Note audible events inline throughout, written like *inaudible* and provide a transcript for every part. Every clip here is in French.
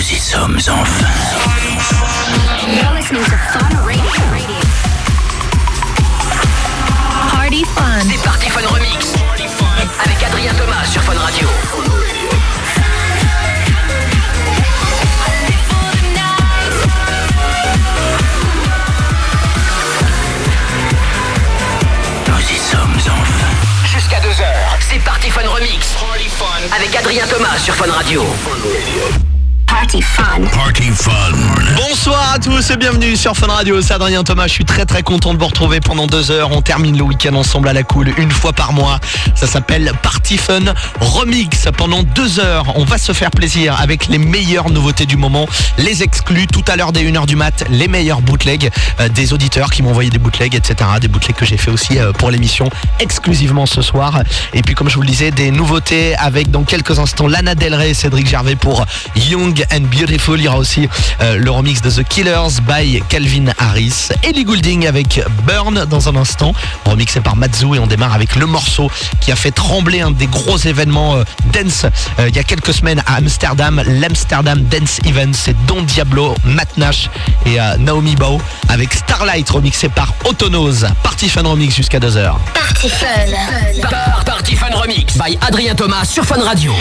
Nous y sommes enfin. You're listening to Fun Radio. Party Fun. C'est Party Fun Remix. Avec Adrien Thomas sur Fun Radio. Nous y sommes enfin. Jusqu'à 2h. C'est Party Fun Remix. Avec Adrien Thomas sur Fun Radio. Party Fun. Party fun. Bonsoir à tous et bienvenue sur Fun Radio, c'est Adrien Thomas, je suis très très content de vous retrouver pendant deux heures, on termine le week-end ensemble à la cool une fois par mois, ça s'appelle Party Fun Remix, pendant deux heures on va se faire plaisir avec les meilleures nouveautés du moment, les exclus, tout à l'heure dès 1h du mat, les meilleurs bootlegs euh, des auditeurs qui m'ont envoyé des bootlegs etc, des bootlegs que j'ai fait aussi euh, pour l'émission exclusivement ce soir, et puis comme je vous le disais, des nouveautés avec dans quelques instants Lana Del Rey et Cédric Gervais pour Young and Beautiful. Il y aura aussi euh, le remix de The Killers by Calvin Harris. Ellie Goulding avec Burn dans un instant. Remixé par Matsu et on démarre avec le morceau qui a fait trembler un des gros événements euh, dance euh, il y a quelques semaines à Amsterdam. L'Amsterdam Dance Event. C'est Don Diablo, Matt Nash et euh, Naomi Bao avec Starlight remixé par Autonose. Party Fun Remix jusqu'à 2h. Party Fun. Party Fun Remix. By Adrien Thomas sur Fun Radio.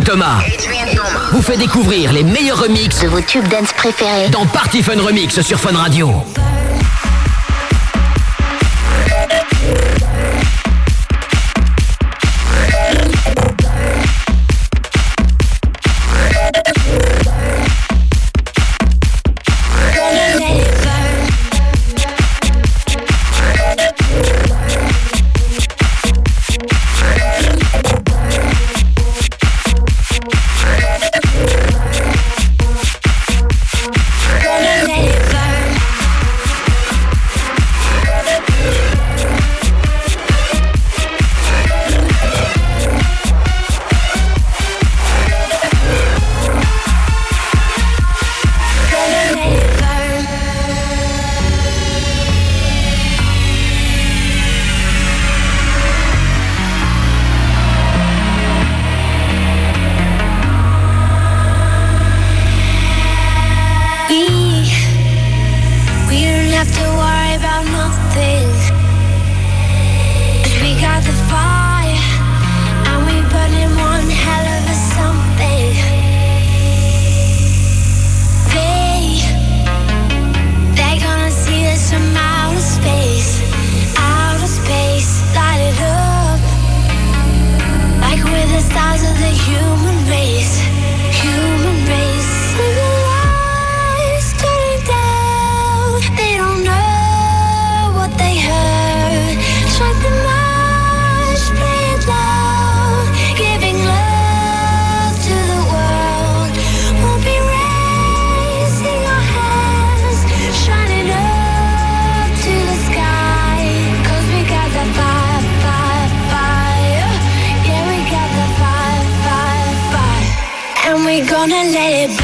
Thomas vous fait découvrir les meilleurs remixes de vos tubes dance préférés dans Party Fun Remix sur Fun Radio. gonna let it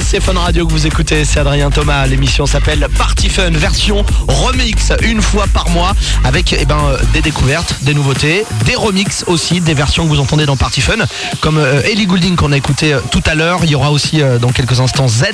c'est Fun Radio que vous écoutez, c'est Adrien Thomas. L'émission s'appelle Party Fun, version remix, une fois par mois, avec eh ben, euh, des découvertes, des nouveautés, des remix aussi, des versions que vous entendez dans Party Fun, comme euh, Ellie Goulding qu'on a écouté euh, tout à l'heure. Il y aura aussi dans quelques instants Z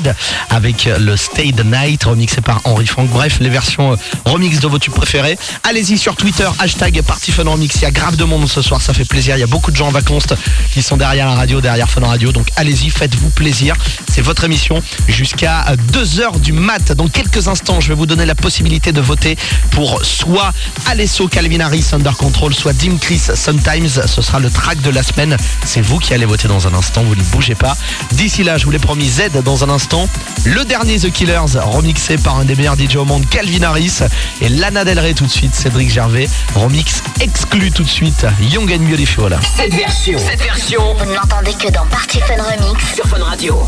avec le Stay the Night, remixé par Henri Frank. Bref, les versions remix de vos tubes préférés. Allez-y sur Twitter, hashtag Party Fun Remix. Il y a grave de monde ce soir, ça fait plaisir. Il y a beaucoup de gens en vacances qui sont derrière la radio, derrière Fun Radio. Donc allez-y, faites-vous plaisir. C'est votre émission jusqu'à 2h du mat. Dans quelques instants, je vais vous donner la possibilité de voter pour soit Alesso Calvin Harris Under Control, soit Dim Chris Sometimes. Ce sera le track de la semaine. C'est vous qui allez voter dans un instant, vous ne bougez pas. D'ici là, je vous l'ai promis, Z dans un instant. Le dernier The Killers, remixé par un des meilleurs DJ au monde, Calvin Harris. Et Lana Del Rey tout de suite, Cédric Gervais. Remix exclu tout de suite, Young and Beautiful. Cette version, cette version Vous ne l'entendez que dans Party Fun Remix. sur Fun Radio.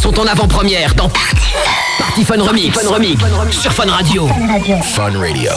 sont en avant-première dans Party Fun Remix, Fun sur Fun Radio. Fun Radio.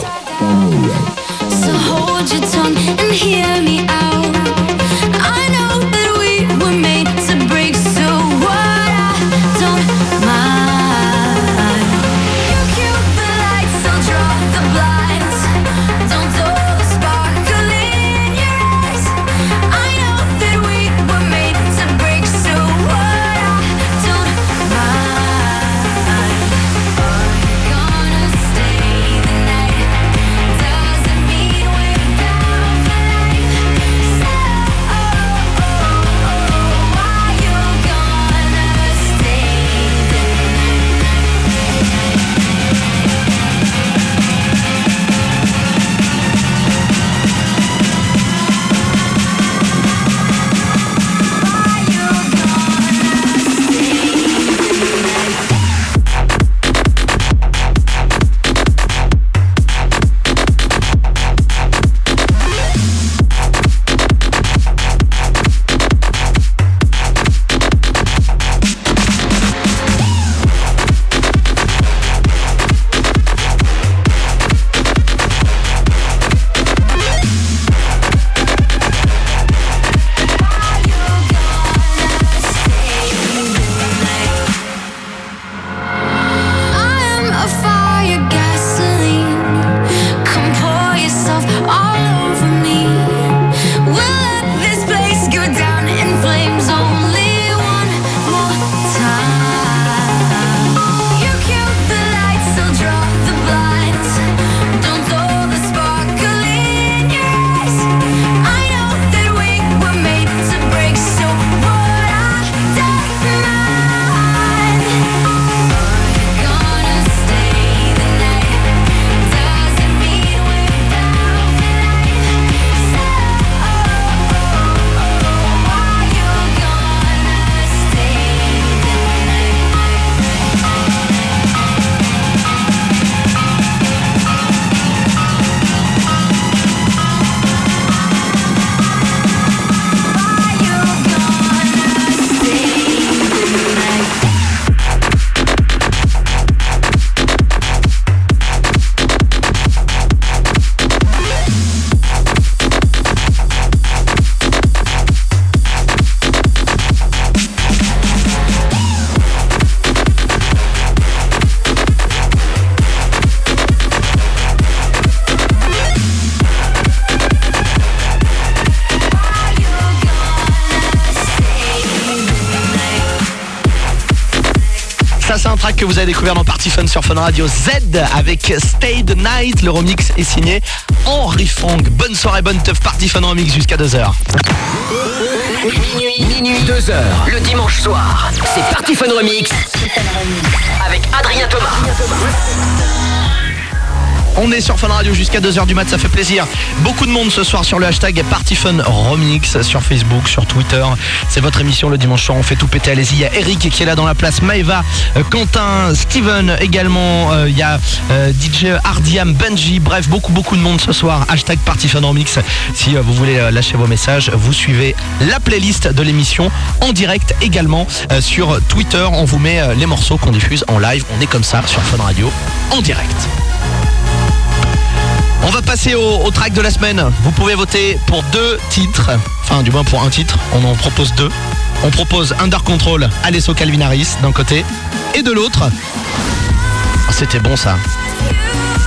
Que vous avez découvert dans Party Fun sur Fun Radio Z avec Stay the Night. Le remix est signé Henri Fang. Bonne soirée, bonne teuf Party Fun Remix jusqu'à 2h. Minuit, minuit, 2h, le dimanche soir. C'est Party Fun Remix avec Adrien Thomas. On est sur Fun Radio jusqu'à 2h du mat, ça fait plaisir. Beaucoup de monde ce soir sur le hashtag Party Fun Remix sur Facebook, sur Twitter. C'est votre émission le dimanche soir, on fait tout péter, allez-y. Il y a Eric qui est là dans la place, Maeva, euh, Quentin, Steven également. Euh, Il y a euh, DJ Ardiam, Benji, bref, beaucoup beaucoup de monde ce soir. Hashtag Party Fun Remix. Si vous voulez lâcher vos messages, vous suivez la playlist de l'émission en direct également sur Twitter. On vous met les morceaux qu'on diffuse en live. On est comme ça sur Fun Radio en direct. On va passer au, track de la semaine. Vous pouvez voter pour deux titres, enfin du moins pour un titre. On en propose deux. On propose Under Control, Alesso Calvin Harris d'un côté et de l'autre. Ah, C'était bon ça.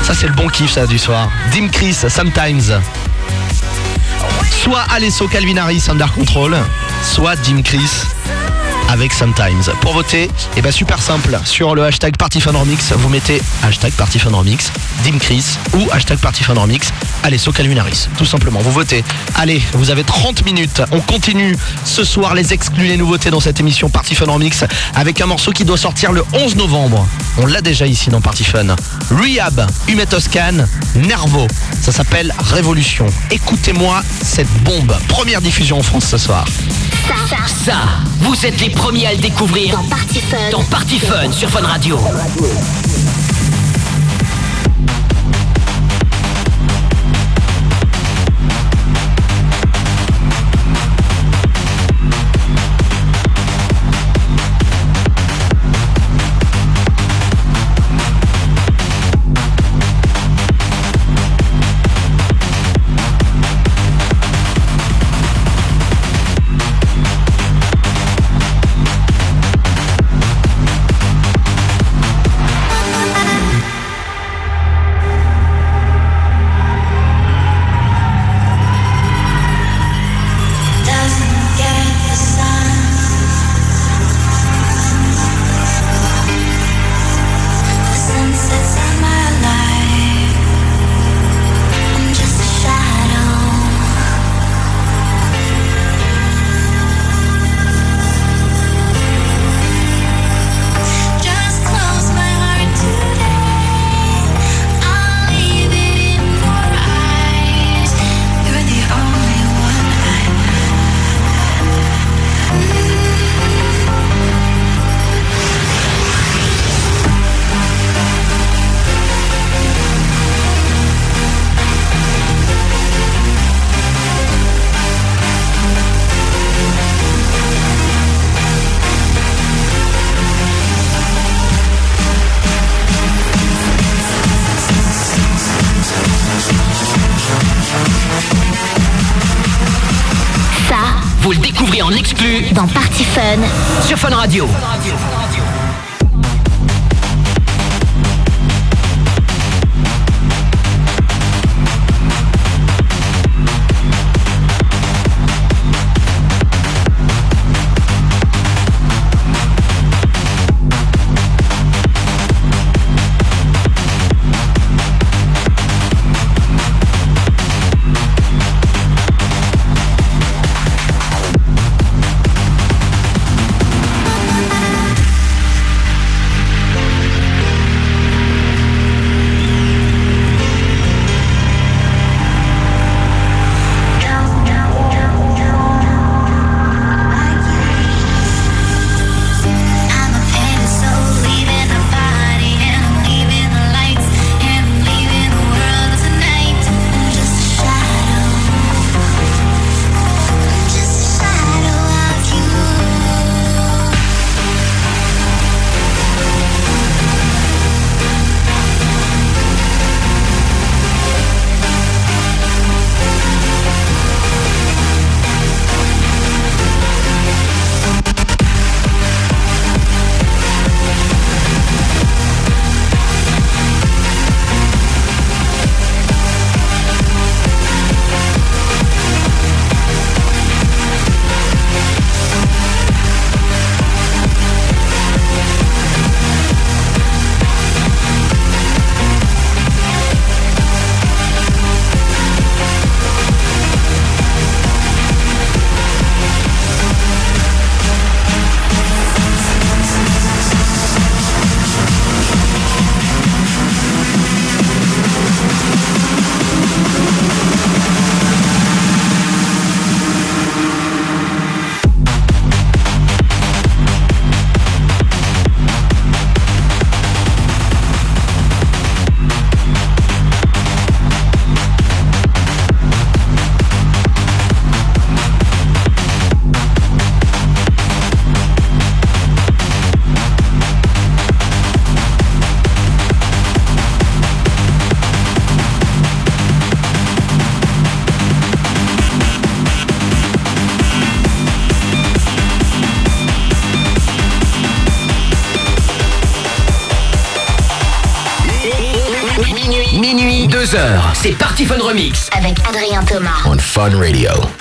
Ça c'est le bon kiff ça du soir. Dim Chris, Sometimes. Soit Alesso Calvin Harris, Under Control, soit Dim Chris avec Sometimes. Pour voter, eh ben super simple. Sur le hashtag PartyFunRemix, vous mettez hashtag PartyFunRemix, Dim Chris ou hashtag PartyFunRemix, Alesso Calvin Harris. Tout simplement, vous votez. Allez, vous avez 30 minutes. On continue ce soir les exclus, les nouveautés dans cette émission Party Fun Remix avec un morceau qui doit sortir le 11 novembre. On l'a déjà ici dans Party Fun. Rehab, Humet Toscan, Nervo. Ça s'appelle Révolution. Écoutez-moi cette bombe. Première diffusion en France ce soir. Ça, Ça, vous êtes les premiers à le découvrir dans Party Fun. dans Party Fun sur Fun Radio. Party Fun Remix. Avec Adrien Thomas. On Fun Radio.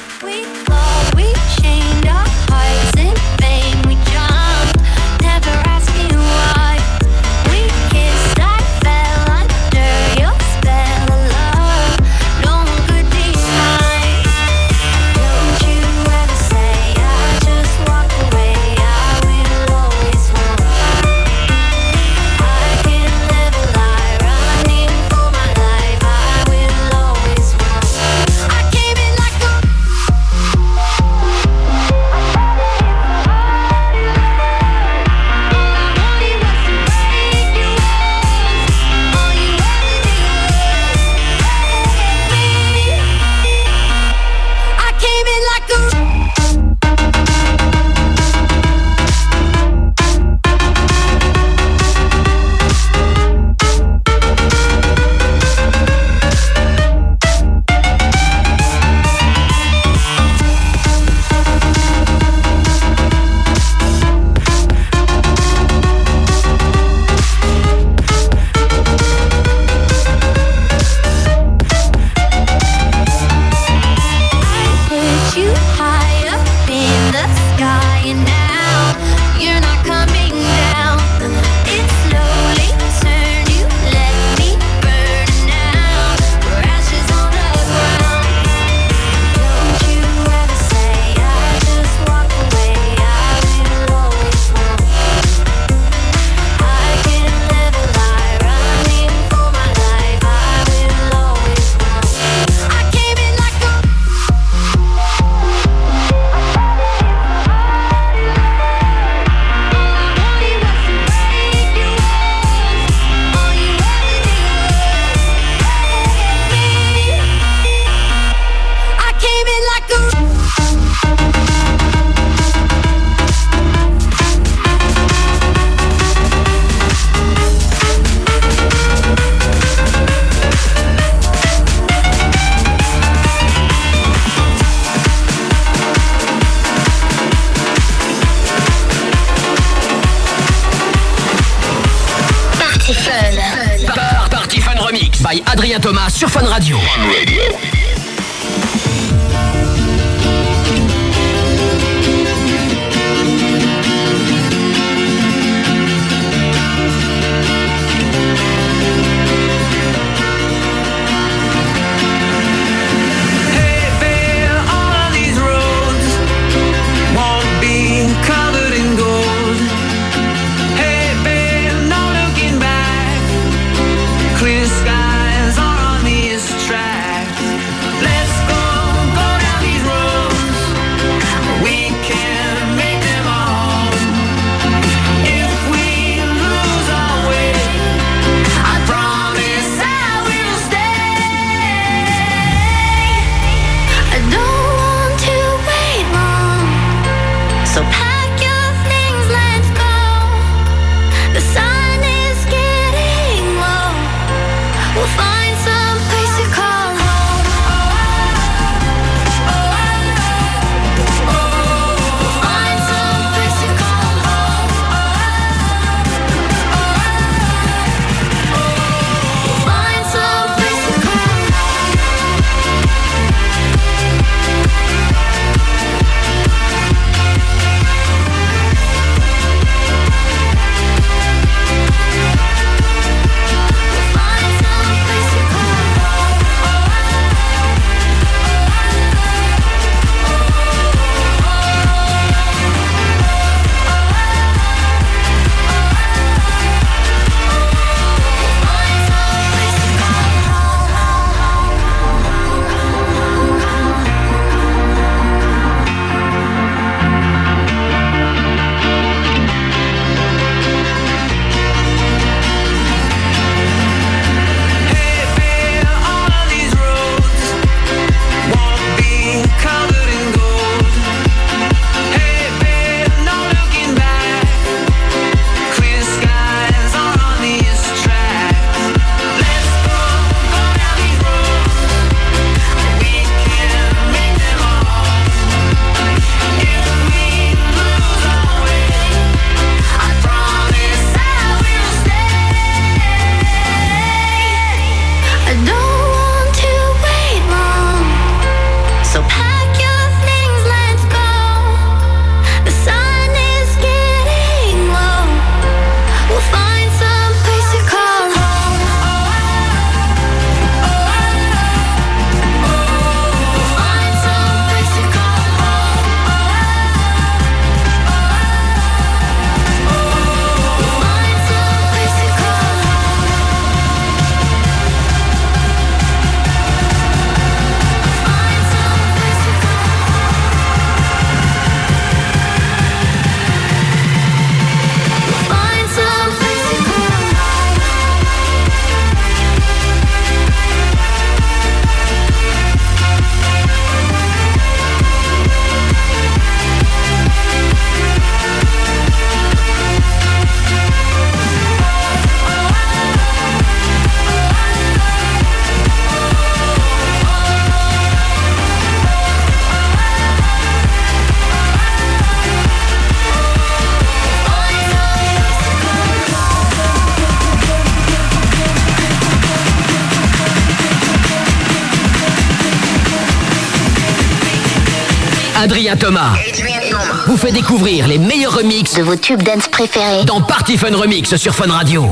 Adrien Thomas vous fait découvrir les meilleurs remixes De vos tubes dance préférés. dans Party Fun Remix sur Fun Radio.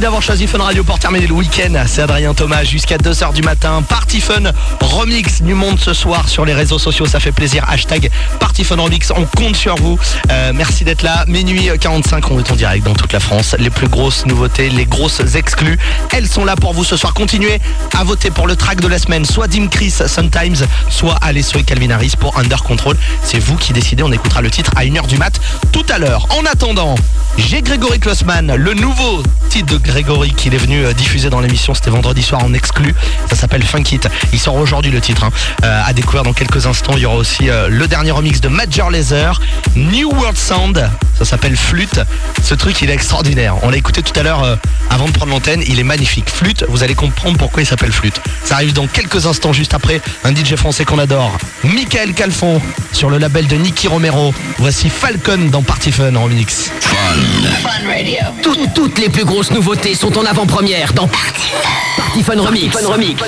D'avoir choisi Fun Radio pour terminer le week-end. C'est Adrien Thomas jusqu'à 2h du matin. Party Fun Remix du monde ce soir sur les réseaux sociaux. Ça fait plaisir. Hashtag Party Fun Remix. On compte sur vous. Euh, merci d'être là. Minuit 45, on est en direct dans toute la France. Les plus grosses nouveautés, les grosses exclus, elles sont là pour vous ce soir. Continuez à voter pour le track de la semaine. Soit Dim Chris, Sometimes, soit Alesso et Calvin Harris pour Under Control. C'est vous qui décidez. On écoutera le titre à 1h du mat tout à l'heure. En attendant, j'ai Grégory Klossman, le nouveau titre de Grégory qu'il est venu euh, diffuser dans l'émission. C'était vendredi soir en exclu. Ça s'appelle Funk It. Il sort aujourd'hui le titre. hein. Euh, à découvrir dans quelques instants. Il y aura aussi euh, le dernier remix de Major Laser, New World Sound. Ça s'appelle Flûte. Ce truc, il est extraordinaire. On l'a écouté tout à l'heure avant de prendre l'antenne. Il est magnifique. Flûte, vous allez comprendre pourquoi il s'appelle Flûte. Ça arrive dans quelques instants juste après. Un DJ français qu'on adore. Michael Calfon sur le label de Nicky Romero. Voici Falcon dans Party Fun en remix. Tout- toutes les plus grosses nouveautés sont en avant-première dans Party Fun Remix. Fun Remix.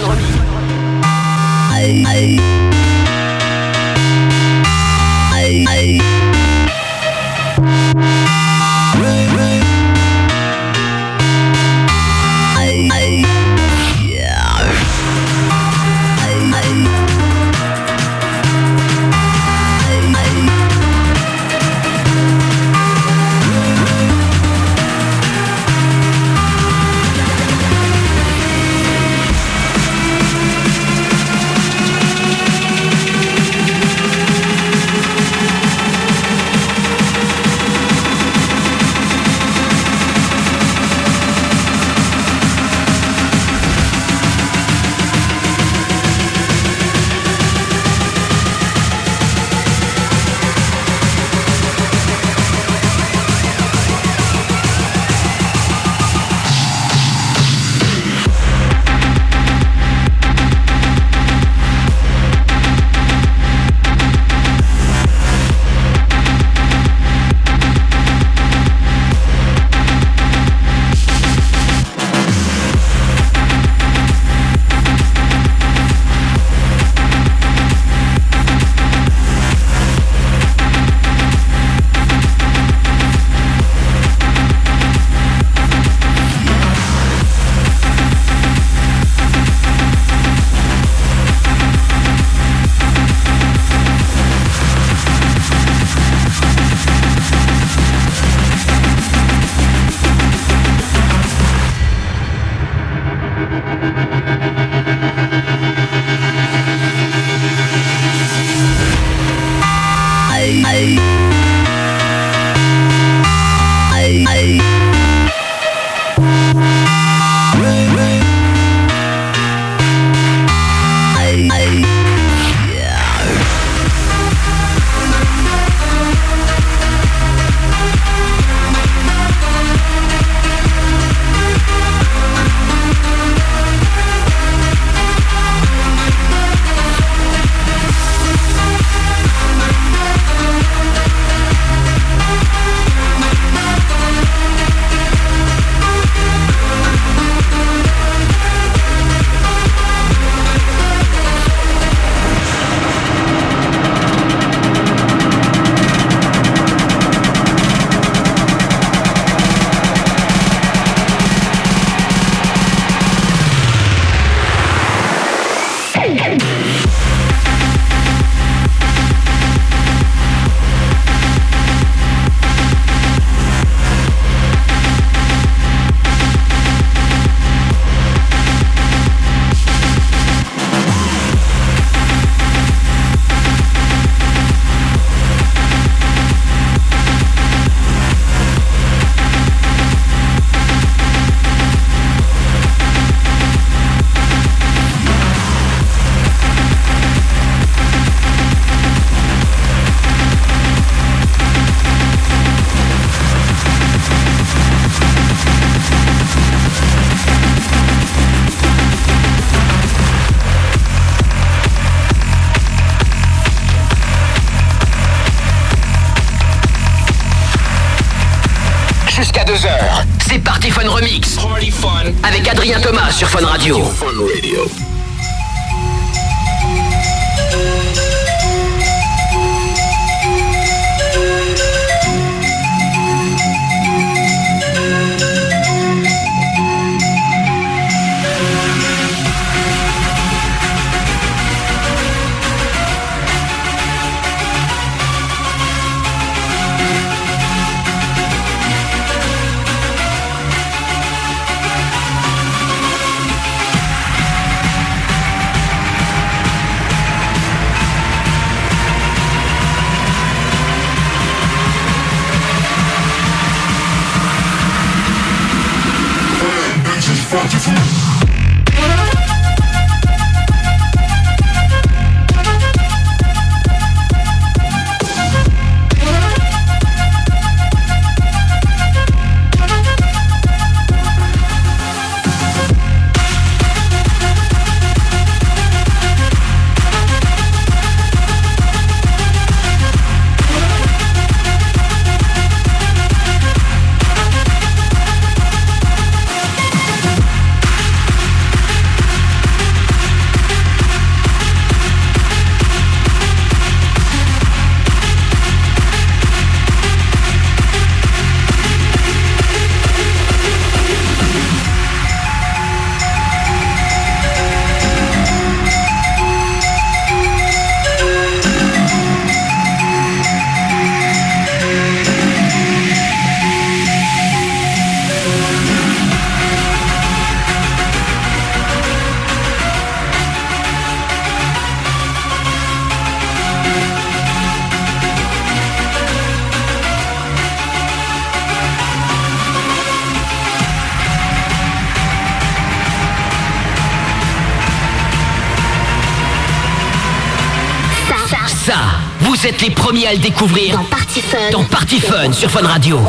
Vous êtes les premiers à le découvrir dans Party Fun. dans Party Fun sur Fun Radio.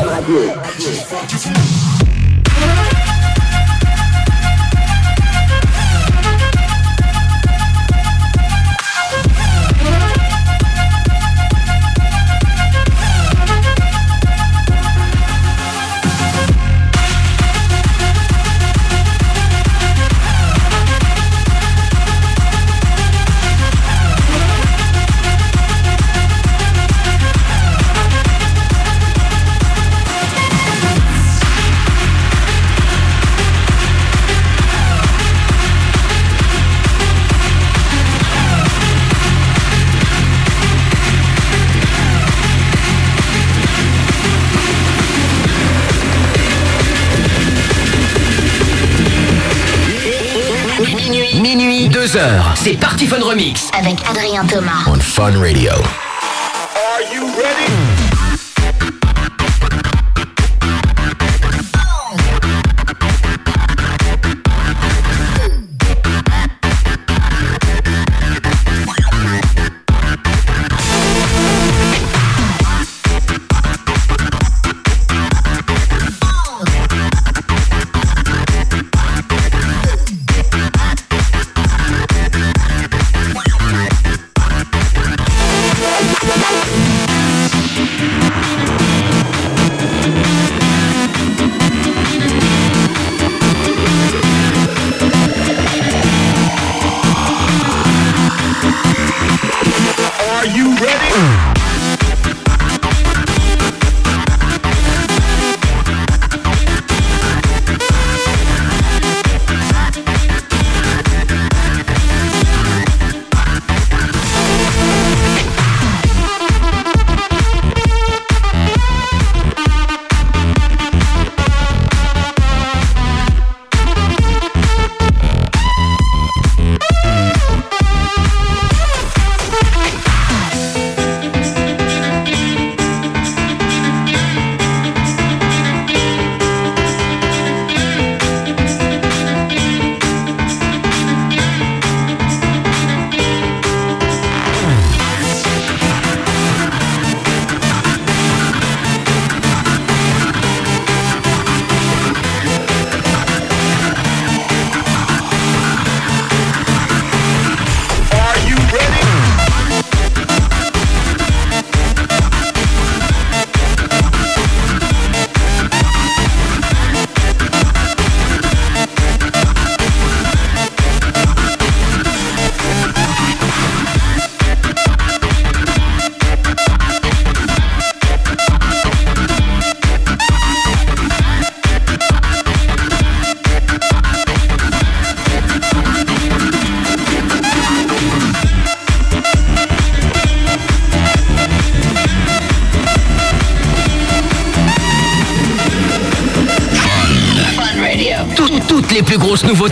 C'est Party Fun Remix. Avec Adrien Thomas. On Fun Radio.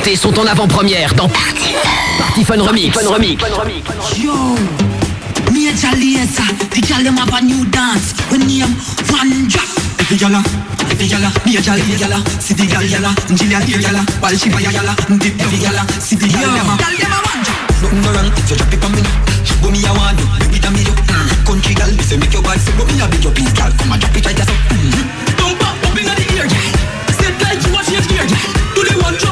nouveautés sont en avant-première dans Party Party Fun Remix. Party Fun Remix. Yo, major laser, the gyal dem have a new dance. We name one drop. Every gyal, every gyal, me a gyal, every gyal, see the gyal gyal, Jillia the gyal, while she buy a gyal, dip every gyal, see the gyal dem a gyal dem a one drop. Nothing no wrong if you drop it on me. Go me a one, baby, damn it up. Mm. Country gyal, if you make your body, say go me a big up, please, gyal, come and drop it right there. Mm. Dump up, up inna the air, gyal. Set like you a change gear, gyal. Do the one drop.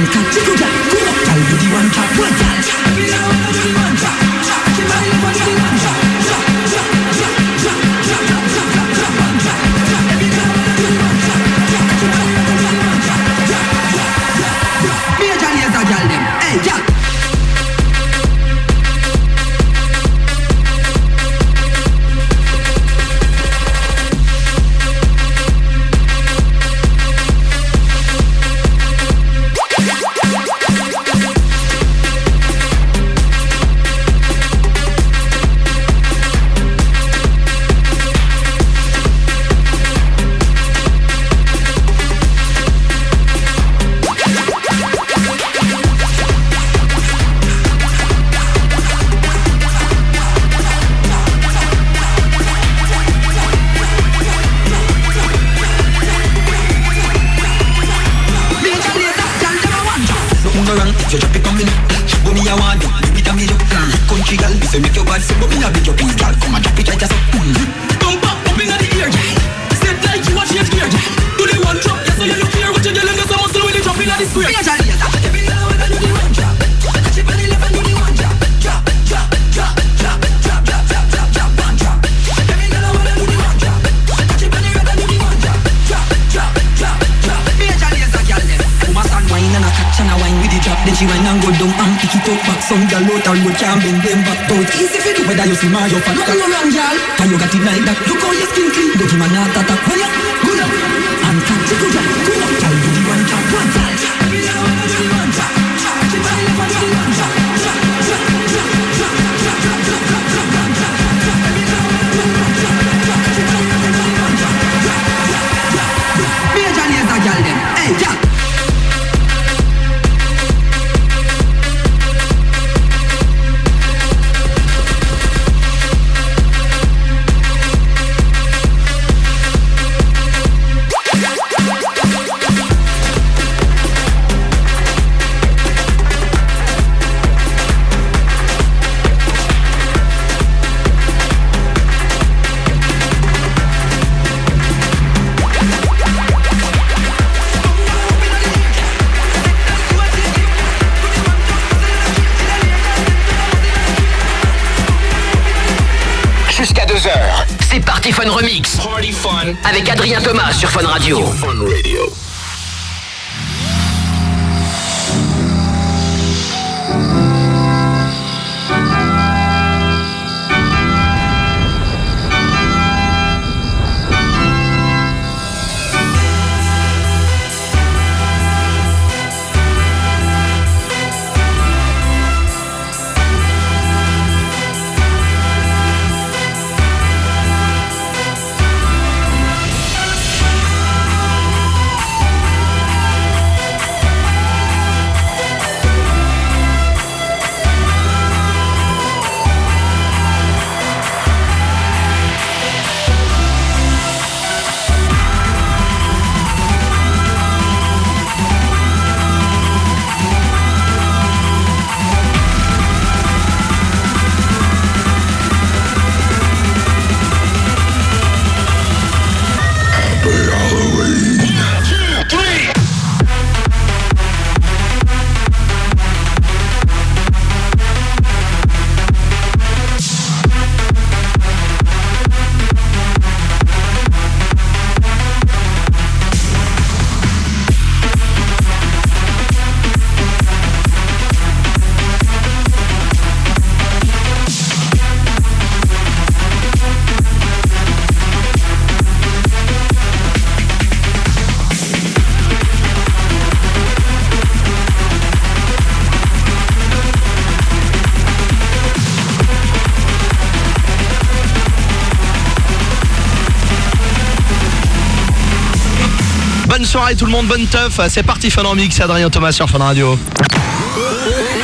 one cat, one one. Yeah. Adrien Thomas sur Fun Radio. Bonne soirée tout le monde, bonne teuf. C'est parti Fun c'est Adrien Thomas sur Fun Radio.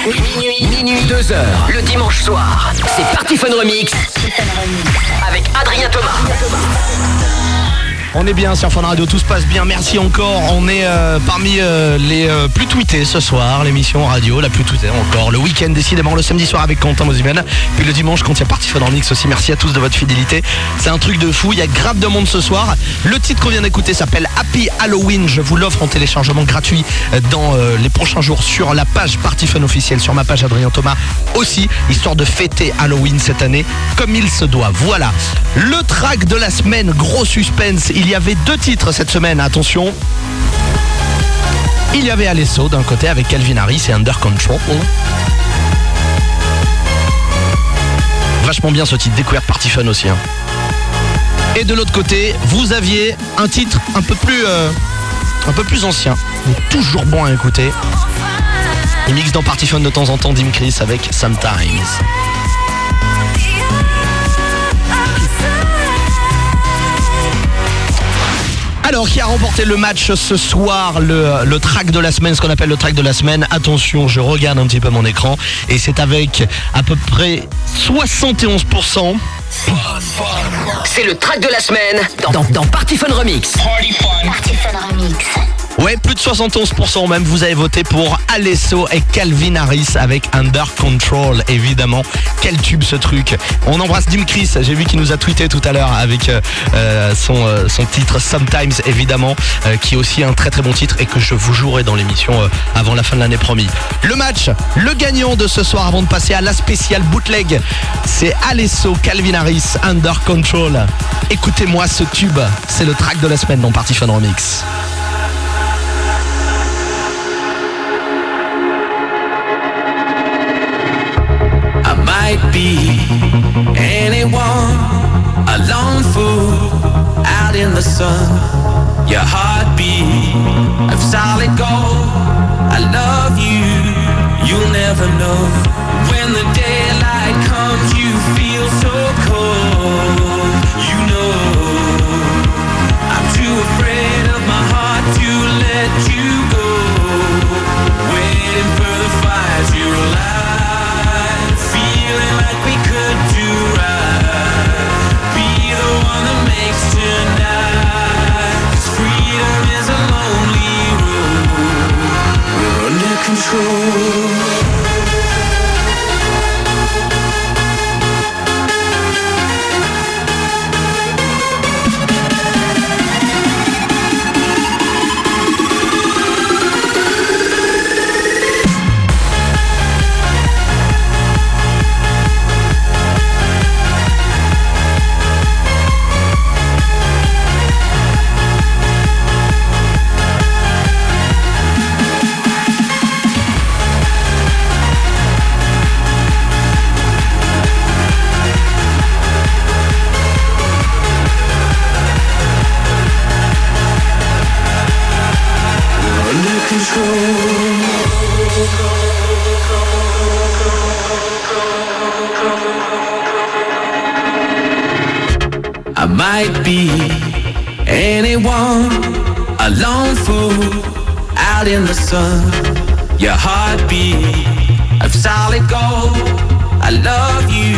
Minuit, minuit, 2 heures, le dimanche soir. C'est Party Fun Remix avec Adrien Thomas. On est bien sur Fun Radio, tout se passe bien, merci encore. On est euh, parmi euh, les euh, plus tweetés ce soir, l'émission radio la plus tweetée encore. Le week-end décidément, le samedi soir avec Quentin Mozimen, puis le dimanche quand il y a Parti Fun Remix aussi. Merci à tous de votre fidélité. C'est un truc de fou, il y a grave de monde ce soir. Le titre qu'on vient d'écouter s'appelle Happy Halloween. Je vous l'offre en téléchargement gratuit dans les prochains jours sur la page Party Fun officielle, sur ma page Adrien Thomas aussi, histoire de fêter Halloween cette année comme il se doit. Voilà. Le track de la semaine, gros suspense. Y avait deux titres cette semaine, attention. Il y avait Alesso d'un côté avec Calvin Harris et Under Control. Vachement bien ce titre, découverte Party Fun aussi. hein. Et de l'autre côté, vous aviez un titre un peu plus, euh, un peu plus ancien, mais toujours bon à écouter. Il mixe dans Party de temps en temps Dim Chris avec Sometimes. Alors, qui a remporté le match ce soir, le, le track de la semaine, ce qu'on appelle le track de la semaine? Attention, je regarde un petit peu mon écran et c'est avec à peu près 71%. C'est le track de la semaine dans, dans, dans Party Fun Remix. Party Fun Remix. Ouais, plus de 71% même, vous avez voté pour Alesso et Calvin Harris avec Under Control, évidemment. Quel tube ce truc. On embrasse Dim Chris, j'ai vu qu'il nous a tweeté tout à l'heure avec euh, euh, son, euh, son titre Sometimes, évidemment, qui est aussi un très très bon titre et que je vous jouerai dans l'émission avant la fin de l'année promis. Le match, le gagnant de ce soir avant de passer à la spéciale bootleg, c'est Alesso, Calvin Harris, Under Control. Écoutez-moi ce tube, c'est le track de la semaine dans Party Remix. The sun. Your heartbeat of solid gold. I love you, you'll never know. When the daylight sun. Your heartbeat of solid gold. I love you,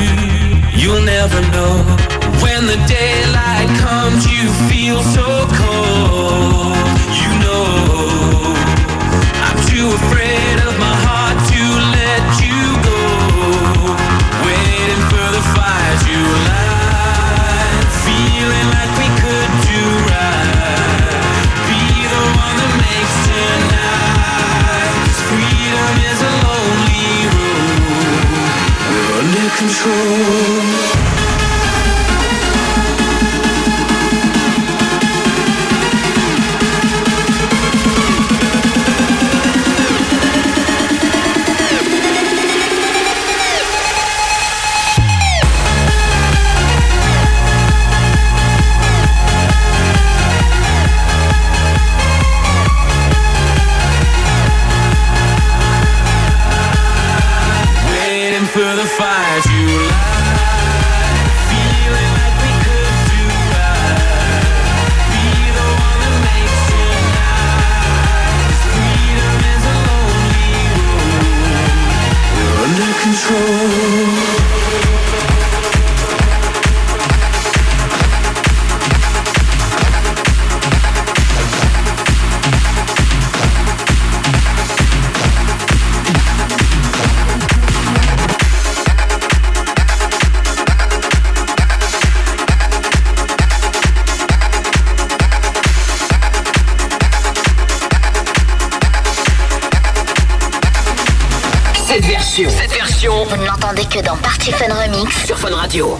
you'll never know. When the daylight version Vous ne l'entendez que dans Party Fun Remix. sur Fun Radio.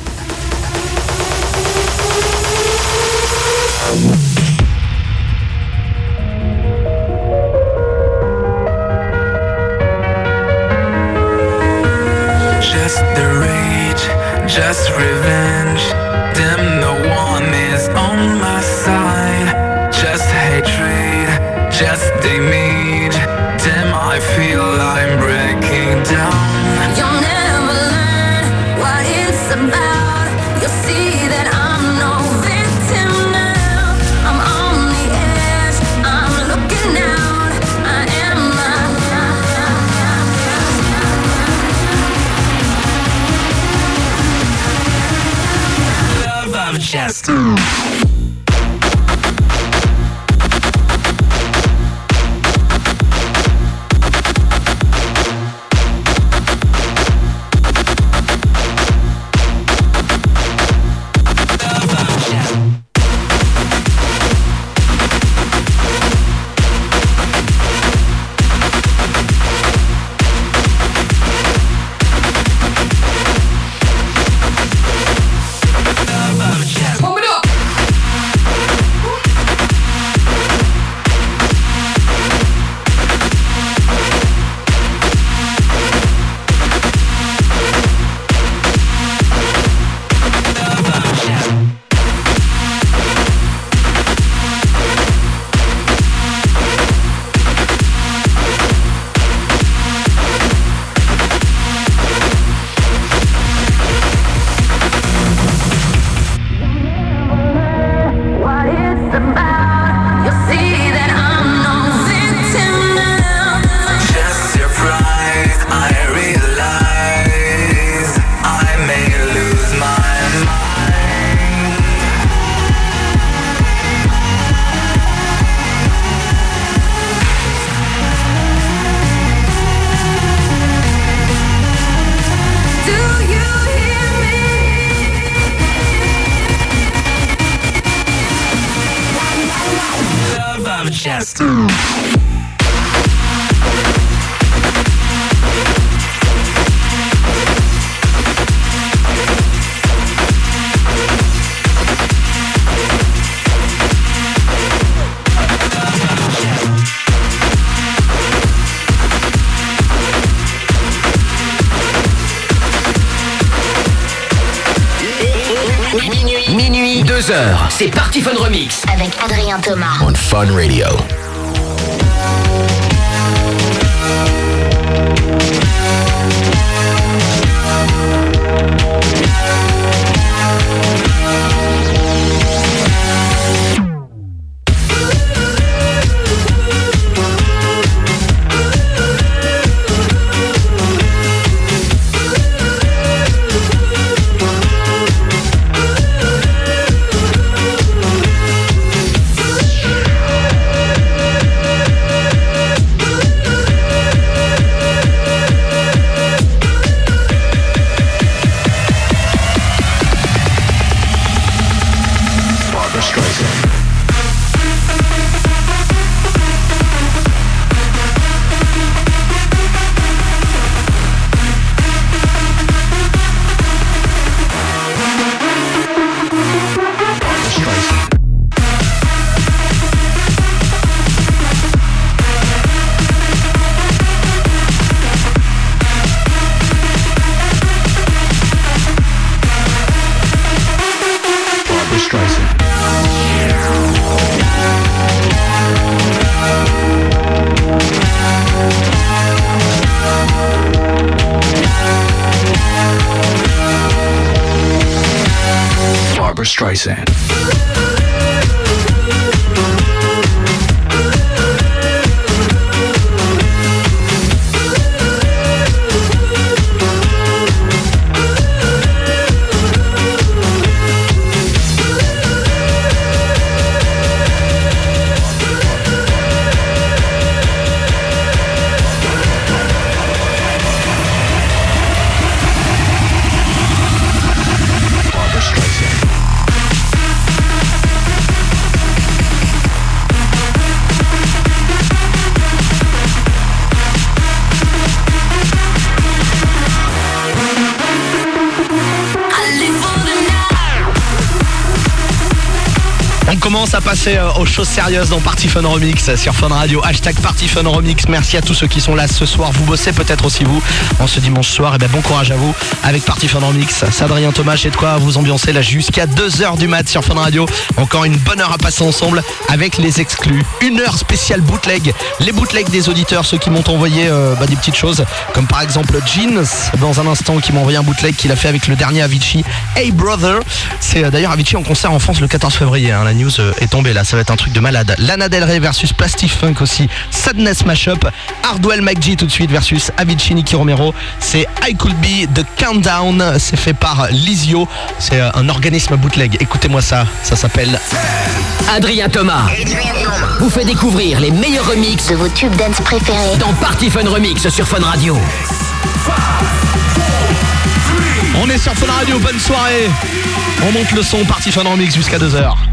Euh, aux choses sérieuses dans Party Fun Remix sur Fun Radio. Hashtag Party Fun Remix. Merci à tous ceux qui sont là ce soir. Vous bossez peut-être aussi vous en ce dimanche soir. Et ben bon courage à vous avec Party Fun Remix. C'est Adrien Thomas, j'ai de quoi vous ambiancer là jusqu'à 2h du mat sur Fun Radio. Encore une bonne heure à passer ensemble avec les exclus. Une heure spéciale bootleg. Les bootlegs des auditeurs, ceux qui m'ont envoyé euh, bah, des petites choses comme par exemple Jeans dans un instant qui m'a envoyé un bootleg qu'il a fait avec le dernier Avicii. Hey Brother. C'est euh, d'ailleurs Avicii en concert en France le 14 février. hein. La news euh, est tombée là, ça va être un truc de malade. Lana Del Rey versus Plastic Funk aussi. Sadness Mashup. Hardwell McGee tout de suite versus Avicii Nicky Romero. C'est I Could Be The Countdown. C'est fait par Lizio. C'est euh, un organisme bootleg. Écoutez-moi ça. Ça s'appelle Adrien Thomas vous fait découvrir les meilleurs remixes De vos tubes dance préférés. dans Party Fun Remix sur Fun Radio. On est sur Fun Radio, bonne soirée. On monte le son, parti Fun Remix jusqu'à 2h.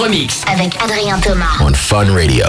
Remix. Avec Adrien Thomas. On Fun Radio.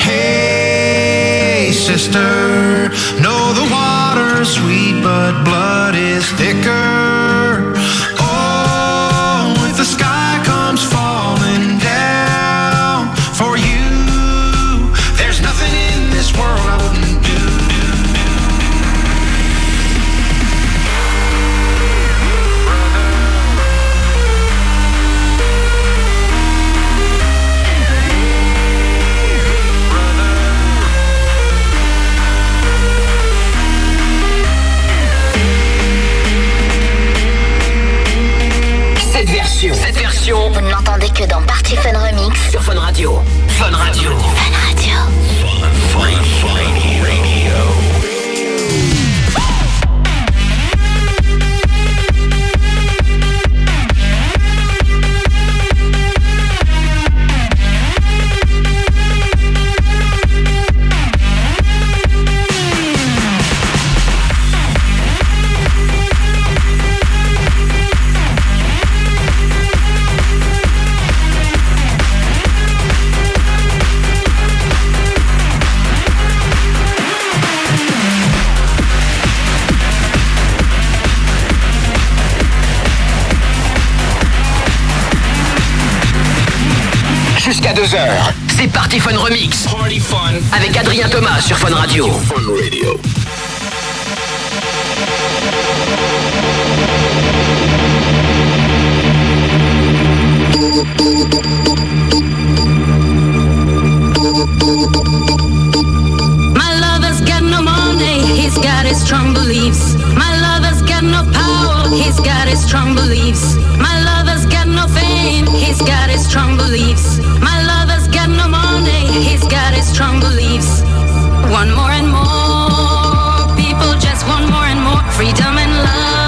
Hey, sister, know the water's sweet, but blood is thicker. Que dans Party Fun Remix. Sur Fun Radio. Fun Radio. Fun Radio. Jusqu'à 2h. C'est Party Fun Remix. Party fun. Avec Adrien Thomas sur Fun Radio. Fun Radio. My lover's got no money, he's got his strong beliefs. My lover's got no power, he's got his strong beliefs. My lover's got no fame, he's got his strong beliefs. strong beliefs. One more and more people just want more and more freedom and love.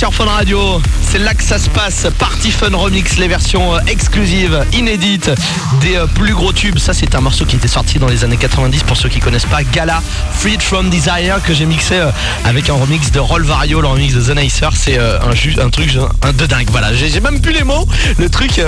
Sur Fun Radio, c'est là que ça se passe. Party Fun Remix, les versions euh, exclusives, inédites des euh, plus gros tubes. Ça, c'est un morceau qui était sorti dans les années 90 pour ceux qui connaissent pas. Gala, Freed from Desire, que j'ai mixé euh, avec un remix de Roll Vario, le remix de The Nicer. C'est un, un truc un de dingue. Voilà, j'ai même plus les mots. Le truc,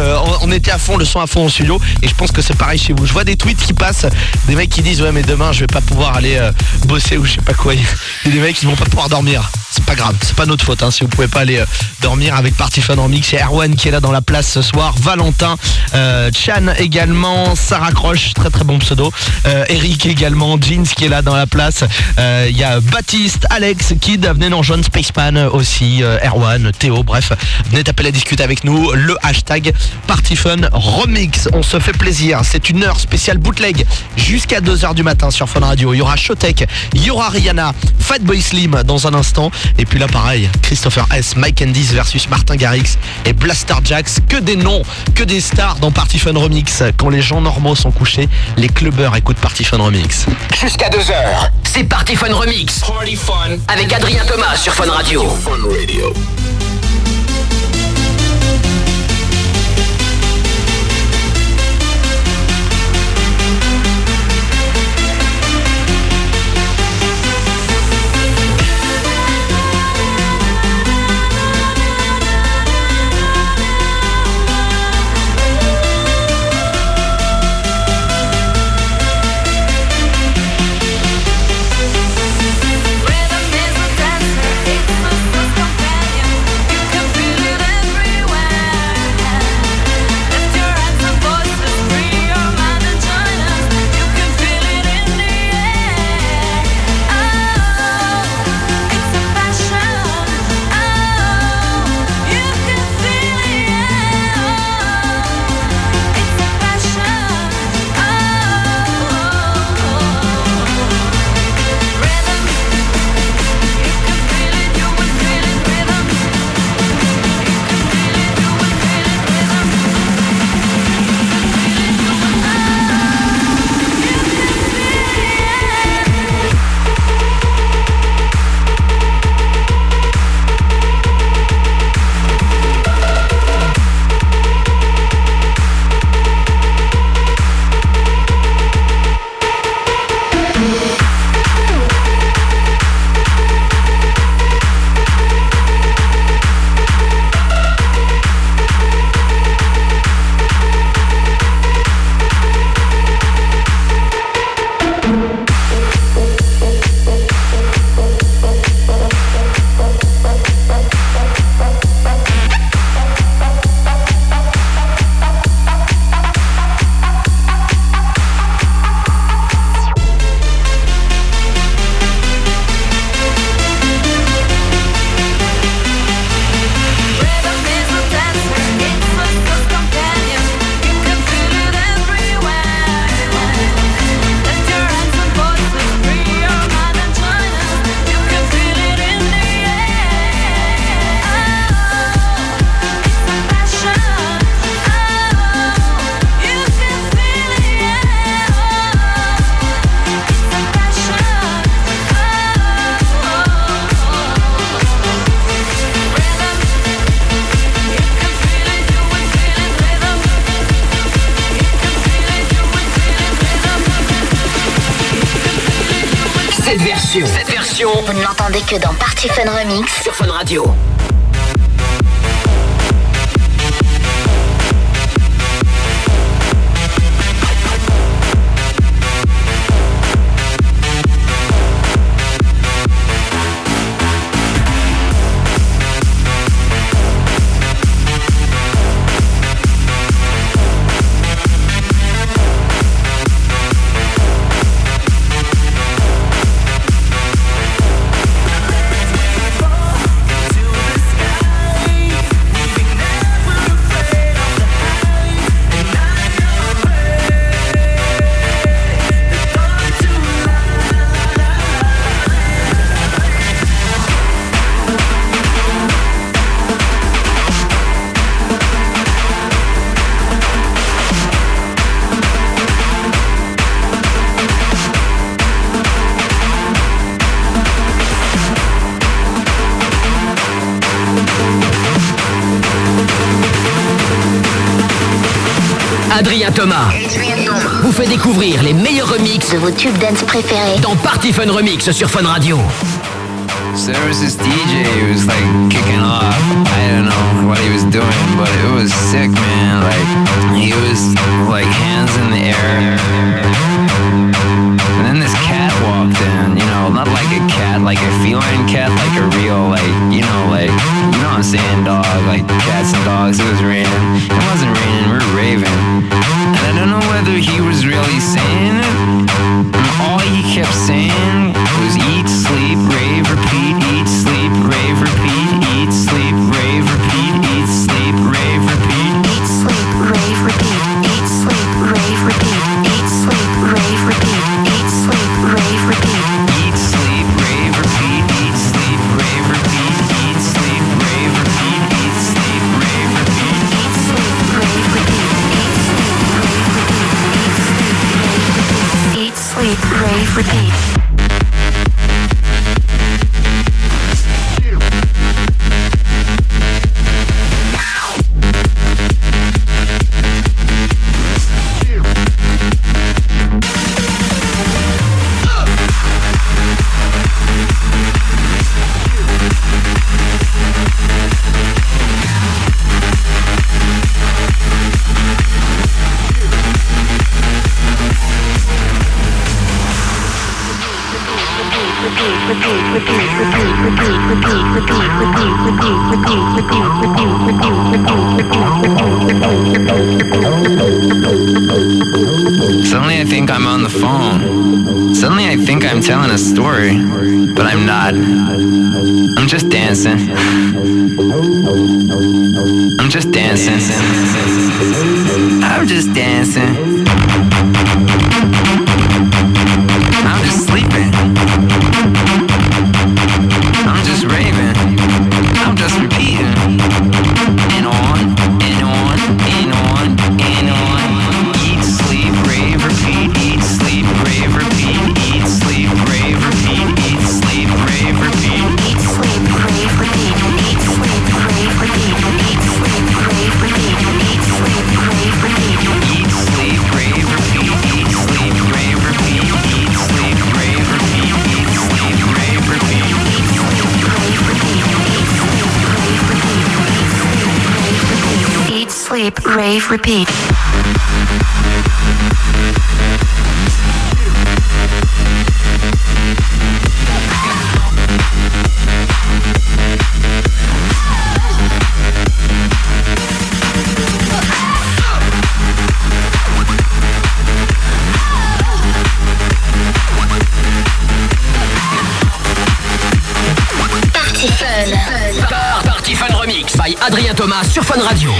on, était à fond, le son à fond au studio. Et je pense que c'est pareil chez vous. Je vois des tweets qui passent, des mecs qui disent Ouais, mais demain, je vais pas pouvoir aller bosser ou je sais pas quoi. *laughs* A des mecs qui vont pas pouvoir dormir. C'est pas grave, c'est pas notre faute hein, si vous pouvez pas aller euh, dormir avec Party Fun Remix. C'est Erwan qui est là dans la place ce soir, Valentin, euh, Chan également, Sarah Croche, très très bon pseudo, euh, Eric également, Jeans qui est là dans la place. Il y a Baptiste, Alex, Kid, venez nous rejoindre, Spaceman aussi, Erwan, Théo, bref, venez taper la discute avec nous. Le hashtag Party Fun Remix, on se fait plaisir. C'est une heure spéciale bootleg jusqu'à 2h du matin sur Fun Radio. Il y aura Shotek, il y aura Rihanna, Fatboy Slim dans un instant. Et puis là, pareil, Christopher S, Mike Andis versus Martin Garrix et Blaster Jax. Que des noms, que des stars dans Party Fun Remix. Quand les gens normaux sont couchés, les clubbers écoutent Party Fun Remix. Jusqu'à 2h, c'est Party Fun Remix. Avec Adrien Thomas sur Fun Radio. Rhythm Radio. De vos tubes dance préférés. dans Party Fun Remix sur Fun Radio. So there was this DJ who was like kicking off. I don't know what he was doing, but it was sick, man. Like he was like hands in the air. Like a cat, like a feline cat, like a real, like, you know, like, you know what I'm saying, dog, like cats and dogs. It was raining. It wasn't raining, we were raving. And I don't know whether he was really saying it. And all he kept saying was eat, sleep, rave, repeat, eat, Suddenly I think I'm on the phone. Suddenly I think I'm telling a story, but I'm not. I'm just dancing. I'm just dancing. I'm just dancing. Wave Repeat. Adrien Thomas sur Fun Radio.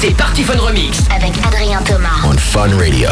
C'est Party Fun Remix. Avec Adrien Thomas. On Fun Radio.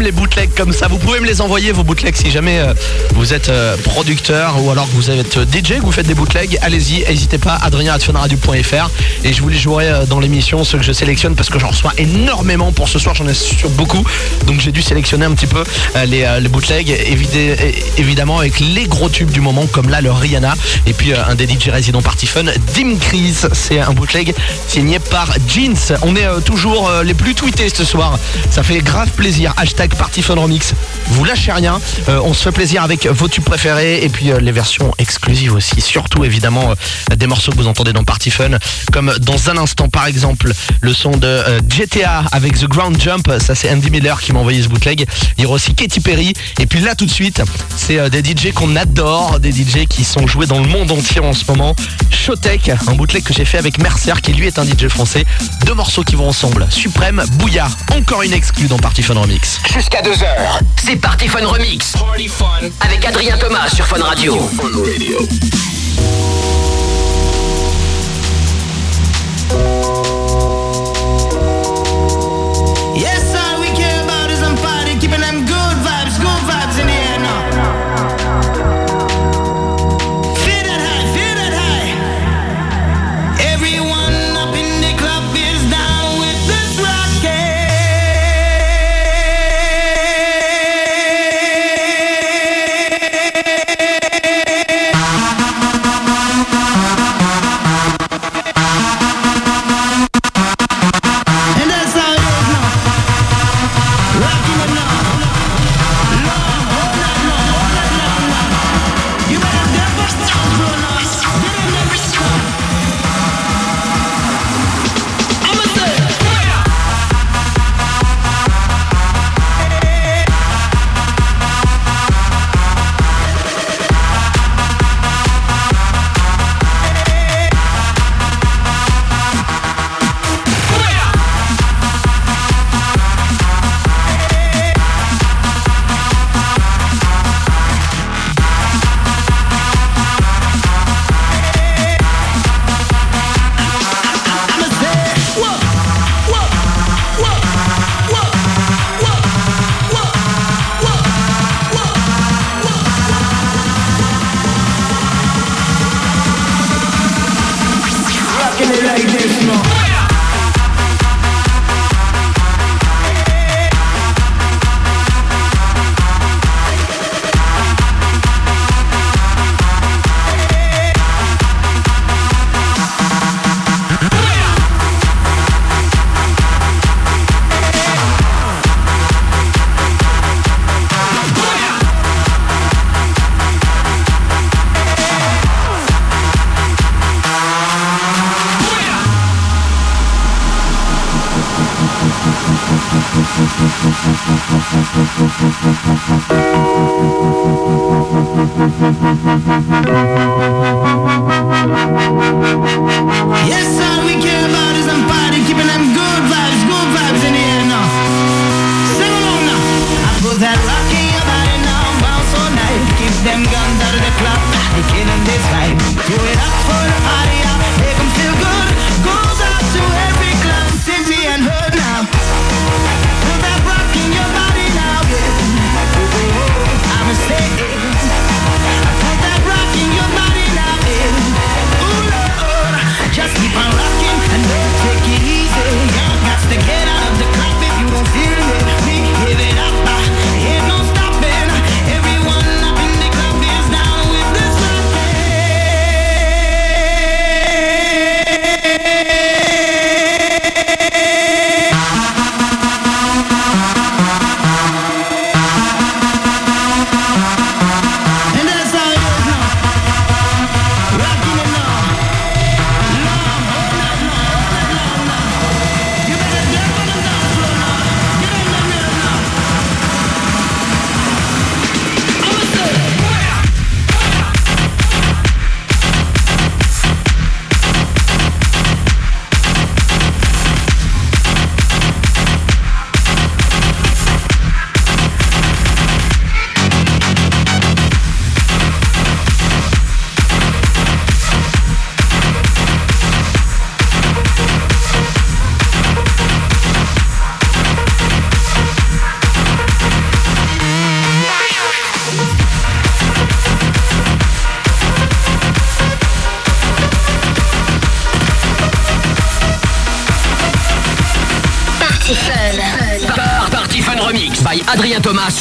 Les bootlegs comme ça. Vous pouvez me les envoyer, vos bootlegs, si jamais euh, vous êtes euh, producteur ou alors que vous êtes euh, DJ, que vous faites des bootlegs. Allez-y, n'hésitez pas, adrien.funradio.fr et je vous les jouerai dans l'émission, ceux que je sélectionne parce que j'en reçois énormément pour ce soir, j'en ai sur beaucoup. Donc j'ai dû sélectionner un petit peu les, les bootlegs, évidé- évidemment avec les gros tubes du moment comme là le Rihanna et puis un des DJ résidents Party Fun, Dim Crease. C'est un bootleg signé par Jeans. On est toujours les plus tweetés ce soir. Ça fait grave plaisir. Hashtag Party Fun Remix. Vous lâchez rien. Euh, on se fait plaisir avec vos tubes préférés et puis euh, les versions exclusives aussi. Surtout évidemment euh, des morceaux que vous entendez dans Party Fun. Comme dans un instant par exemple le son de GTA avec The Ground Jump. Ça c'est Andy Miller qui m'a envoyé ce bootleg. Il y aura aussi Katy Perry. Et puis là tout de suite, c'est des DJ qu'on adore, des DJ qui sont joués dans le monde entier en ce moment. Showtech, un bootleg que j'ai fait avec Mercer qui lui est un DJ français. Deux morceaux qui vont ensemble. Suprême, Bouya, encore une exclue dans Party Fun Remix. Jusqu'à 2h, c'est Party Fun Remix. Avec Adrien Thomas sur Fun Radio. Yes,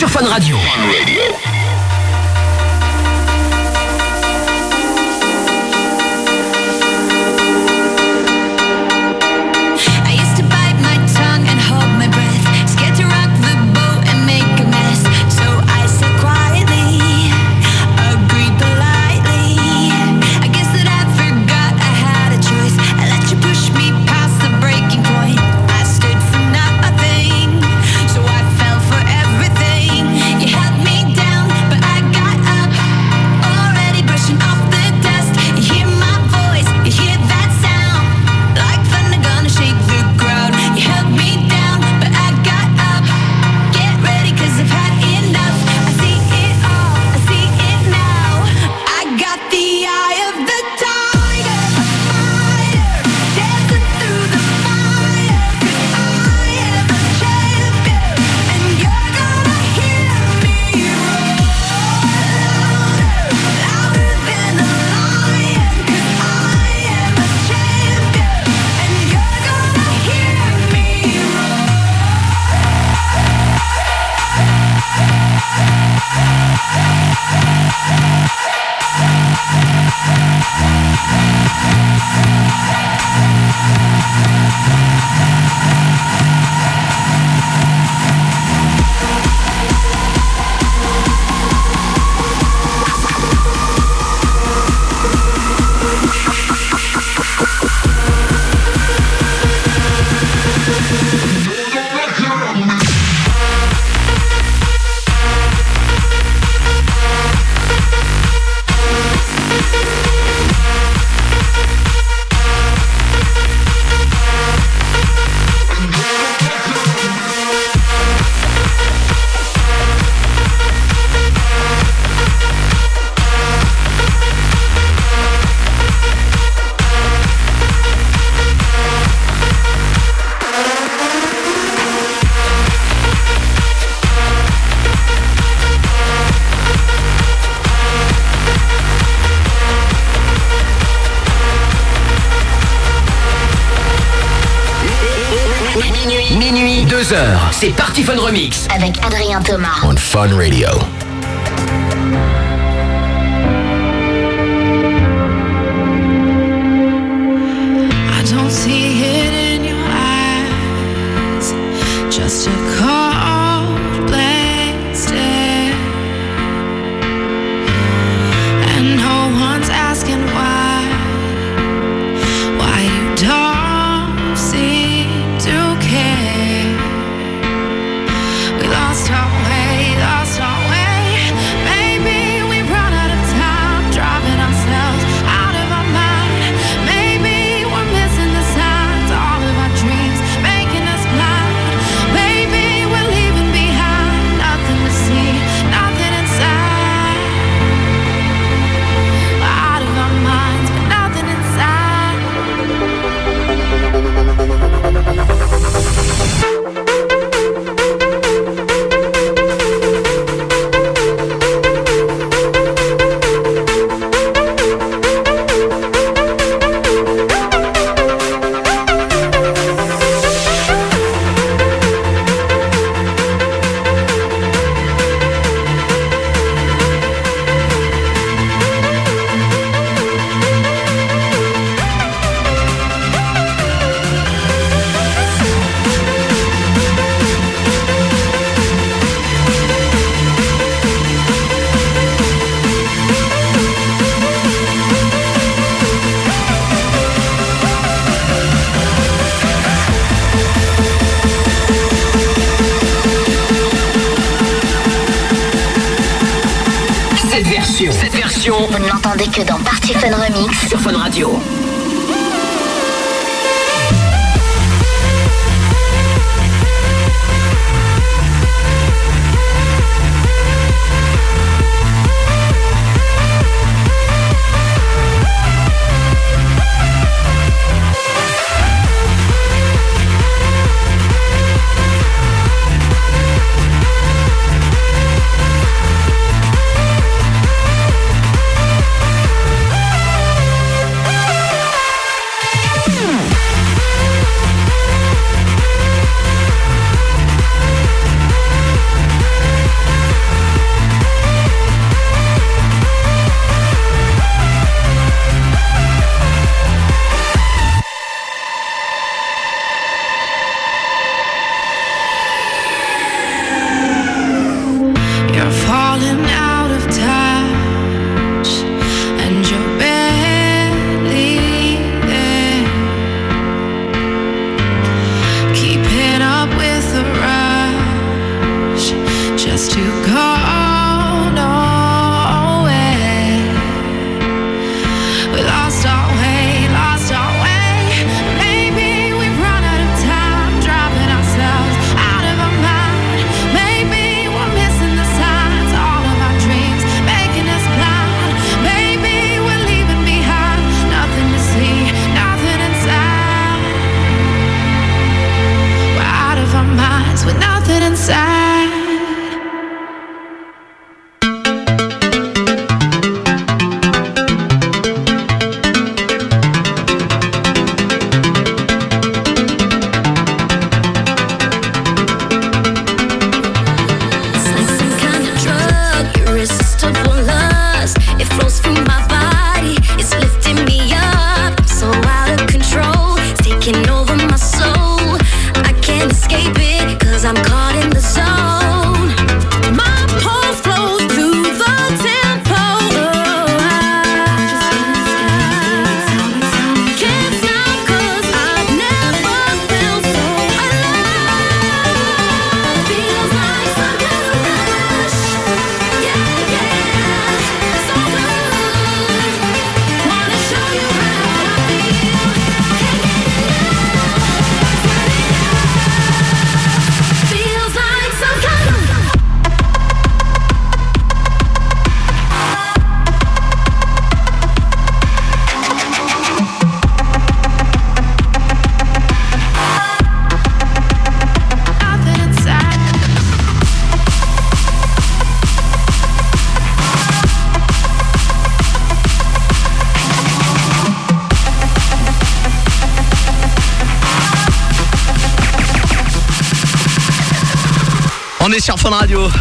sur Fun Radio. c'est parti Fun Remix avec Adrien Thomas on Fun Radio.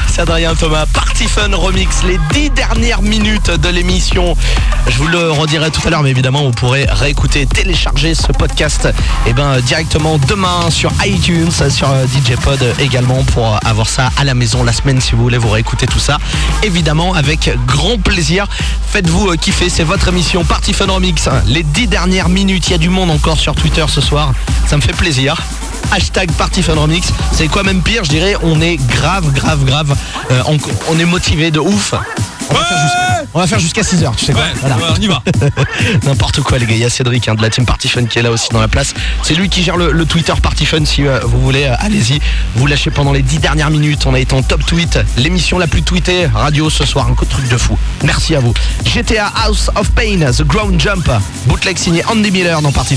C'est Adrien Thomas, Party Fun Remix, les 10 dernières minutes de l'émission. Je vous le redirai tout à l'heure, mais évidemment, vous pourrez réécouter, télécharger ce podcast eh ben, directement demain sur iTunes, sur euh, DJ Pod également pour avoir ça à la maison la semaine si vous voulez vous réécouter tout ça. Évidemment, avec grand plaisir. Faites-vous euh, kiffer, c'est votre émission Party Fun Remix. Les 10 dernières minutes, il y a du monde encore sur Twitter ce soir. Ça me fait plaisir. Hashtag Party Fun Remix. C'est quoi même pire, je dirais, on est grave, grave, grave. euh, on, on est motivé de ouf. On va faire jusqu'à- on va faire jusqu'à 6h, tu sais quoi Voilà. on y va. *laughs* N'importe quoi les gars, il y a Cédric hein, de la team Party Fun qui est là aussi dans la place. C'est lui qui gère le, le Twitter Party Fun si euh, vous voulez, euh, allez-y. Vous lâchez pendant les 10 dernières minutes, on a été en top tweet, l'émission la plus tweetée, radio ce soir, un coup de truc de fou. Merci à vous. GTA House of Pain, The Ground Jump, bootleg signé Andy Miller dans Party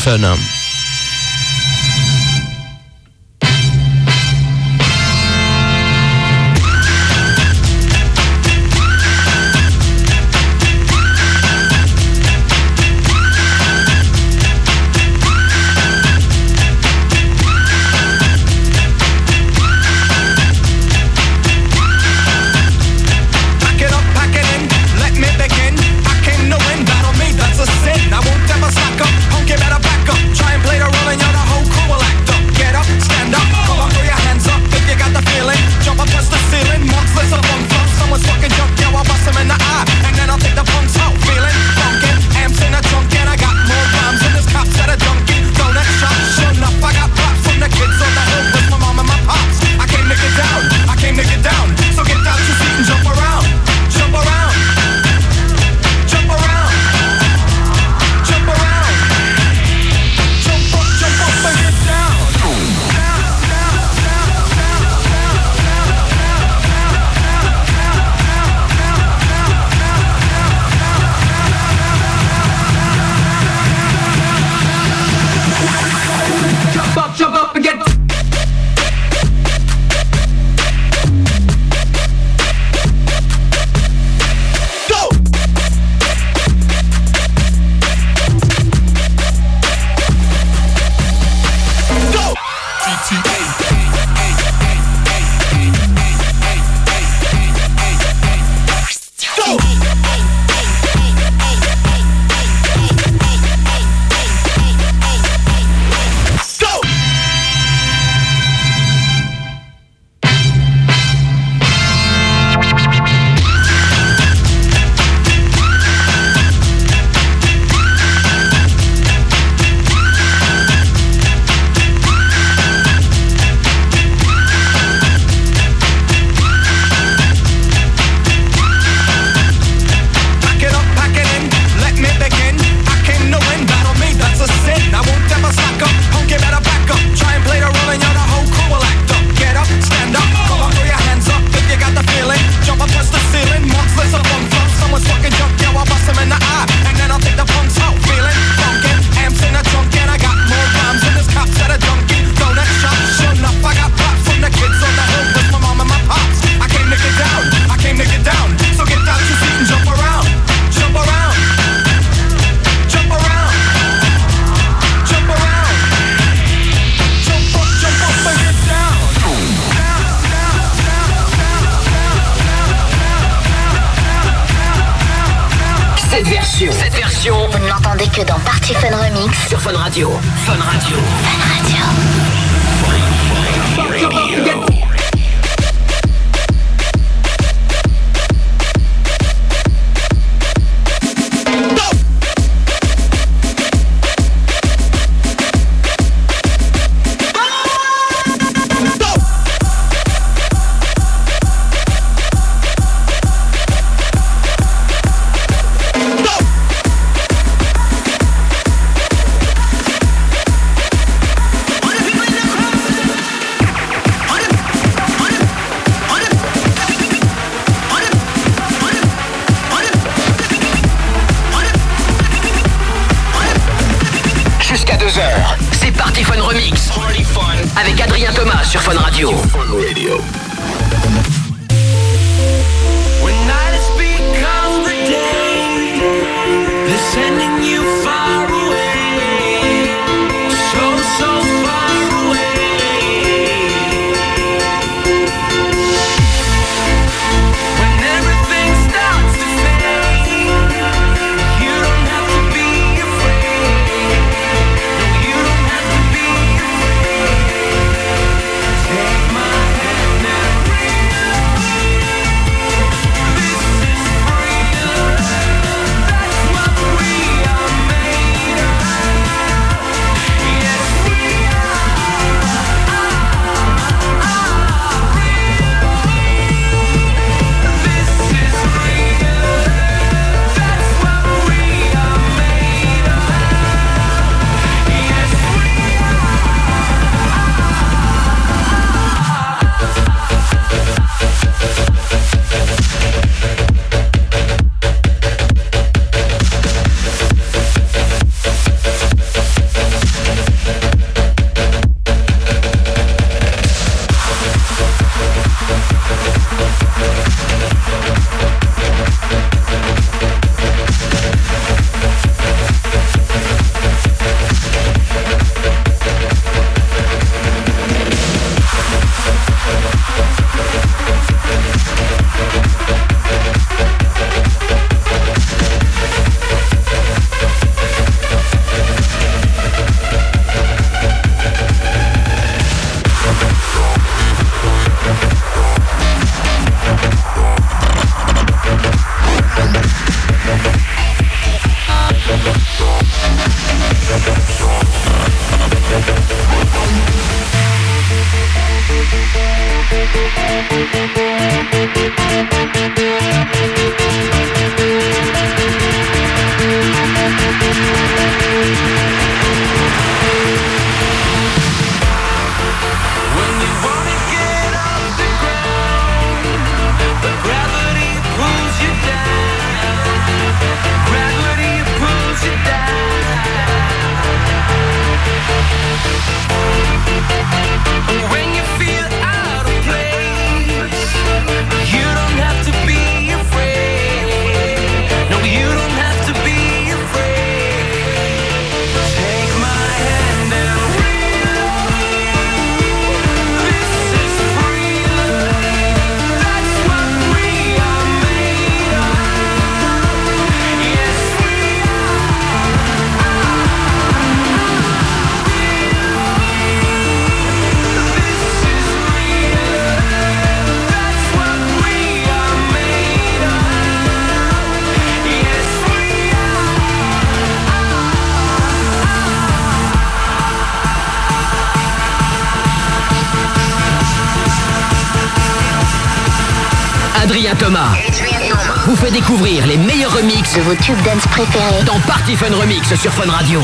découvrir les meilleurs remixes De vos tubes dance préférés. dans Party Fun Remix sur Fun Radio.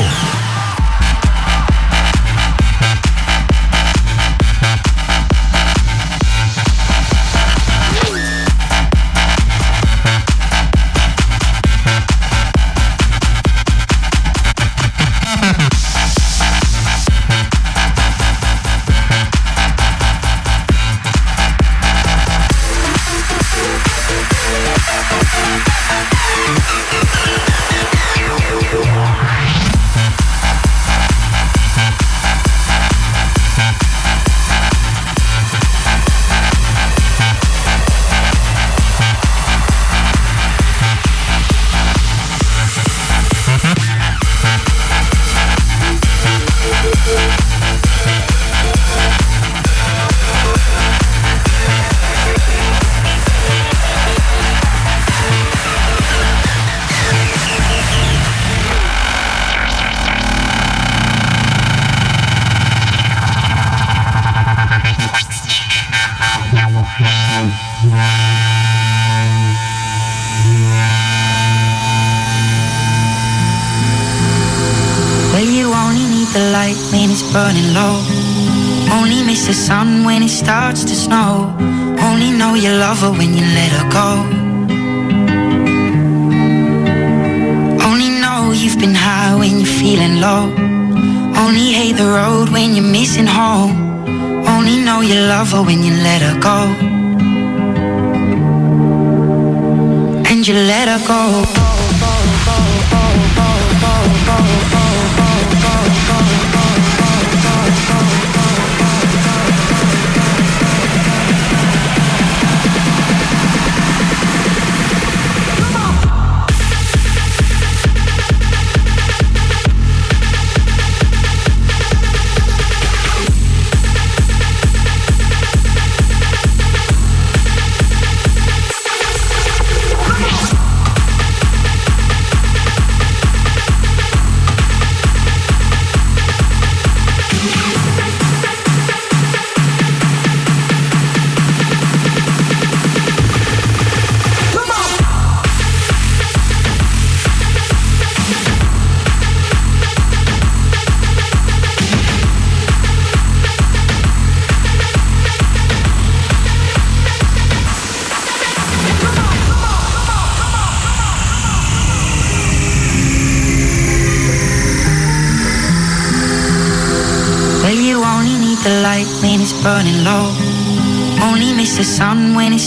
Her when you let her go. And you let her go.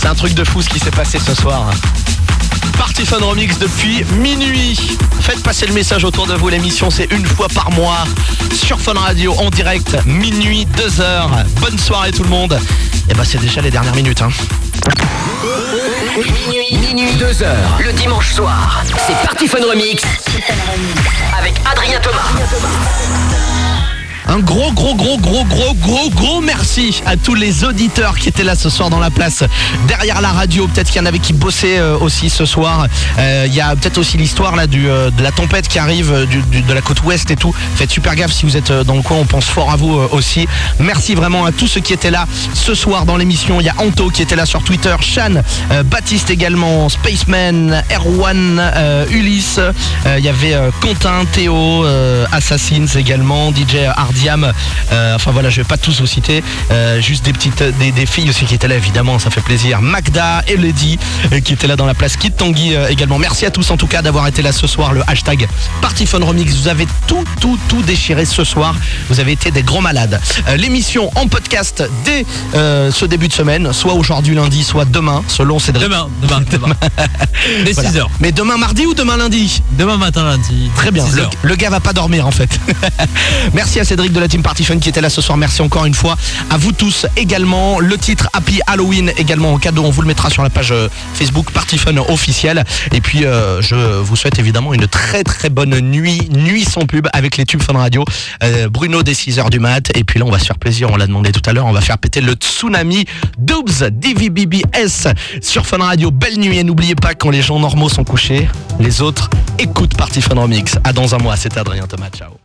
C'est un truc de fou ce qui s'est passé ce soir. Party Fun Remix depuis minuit. Faites passer le message autour de vous. L'émission, c'est une fois par mois sur Fun Radio en direct, minuit, 2 heures. Bonne soirée tout le monde. Et bah, c'est déjà les dernières minutes. Hein. Minuit, minuit, 2 heures, le dimanche soir. C'est Party Fun Remix avec Adrien Thomas. Un gros, gros, gros, gros, gros, gros, gros merci à tous les auditeurs qui étaient là ce soir dans la place, derrière la radio. Peut-être qu'il y en avait qui bossaient euh, aussi ce soir. Euh, Il y a peut-être aussi l'histoire là du, euh, de la tempête qui arrive de la côte ouest et tout. Faites super gaffe si vous êtes dans le coin. On pense fort à vous aussi. Merci vraiment à tous ceux qui étaient là ce soir dans l'émission. Il y a Anto qui était là sur Twitter, Shan, Baptiste également, Spaceman, Erwan, Ulysse. Il y avait Quentin, Théo, Assassins également, DJ Arnaud. Diam, euh, enfin voilà, je vais pas tous vous citer, euh, juste des petites, des, des filles aussi qui étaient là évidemment, ça fait plaisir. Magda et Lady euh, qui étaient là dans la place, Kid Tanguy également. Merci à tous en tout cas d'avoir été là ce soir. Le hashtag Partyphone Remix, vous avez tout, tout, tout déchiré ce soir. Vous avez été des gros malades. L'émission en podcast dès ce début de semaine, soit aujourd'hui lundi, soit demain, selon Cédric. Demain, demain, demain. *laughs* Dès Voilà. 6h. Mais demain mardi ou demain lundi? Demain matin, lundi. Très bien. 6 Le, le gars va pas dormir en fait. *laughs* Merci à Cédric de la Team Party Fun qui était là ce soir. Merci encore une fois à vous tous également. Le titre Happy Halloween également en cadeau. On vous le mettra sur la page euh, Facebook Party Fun officielle. Et puis euh, je vous souhaite évidemment une très très bonne nuit, nuit sans pub avec les tubes Fun Radio. Euh, Bruno dès 6h du mat. Et puis là on va se faire plaisir. On l'a demandé tout à l'heure. On va faire péter le tsunami Doobs DVBBS sur Fun Radio. Belle nuit et n'oubliez pas quand les gens normaux sont couchés, les autres écoutent Party Fun Remix. À dans un mois. C'était Adrien Thomas. Ciao.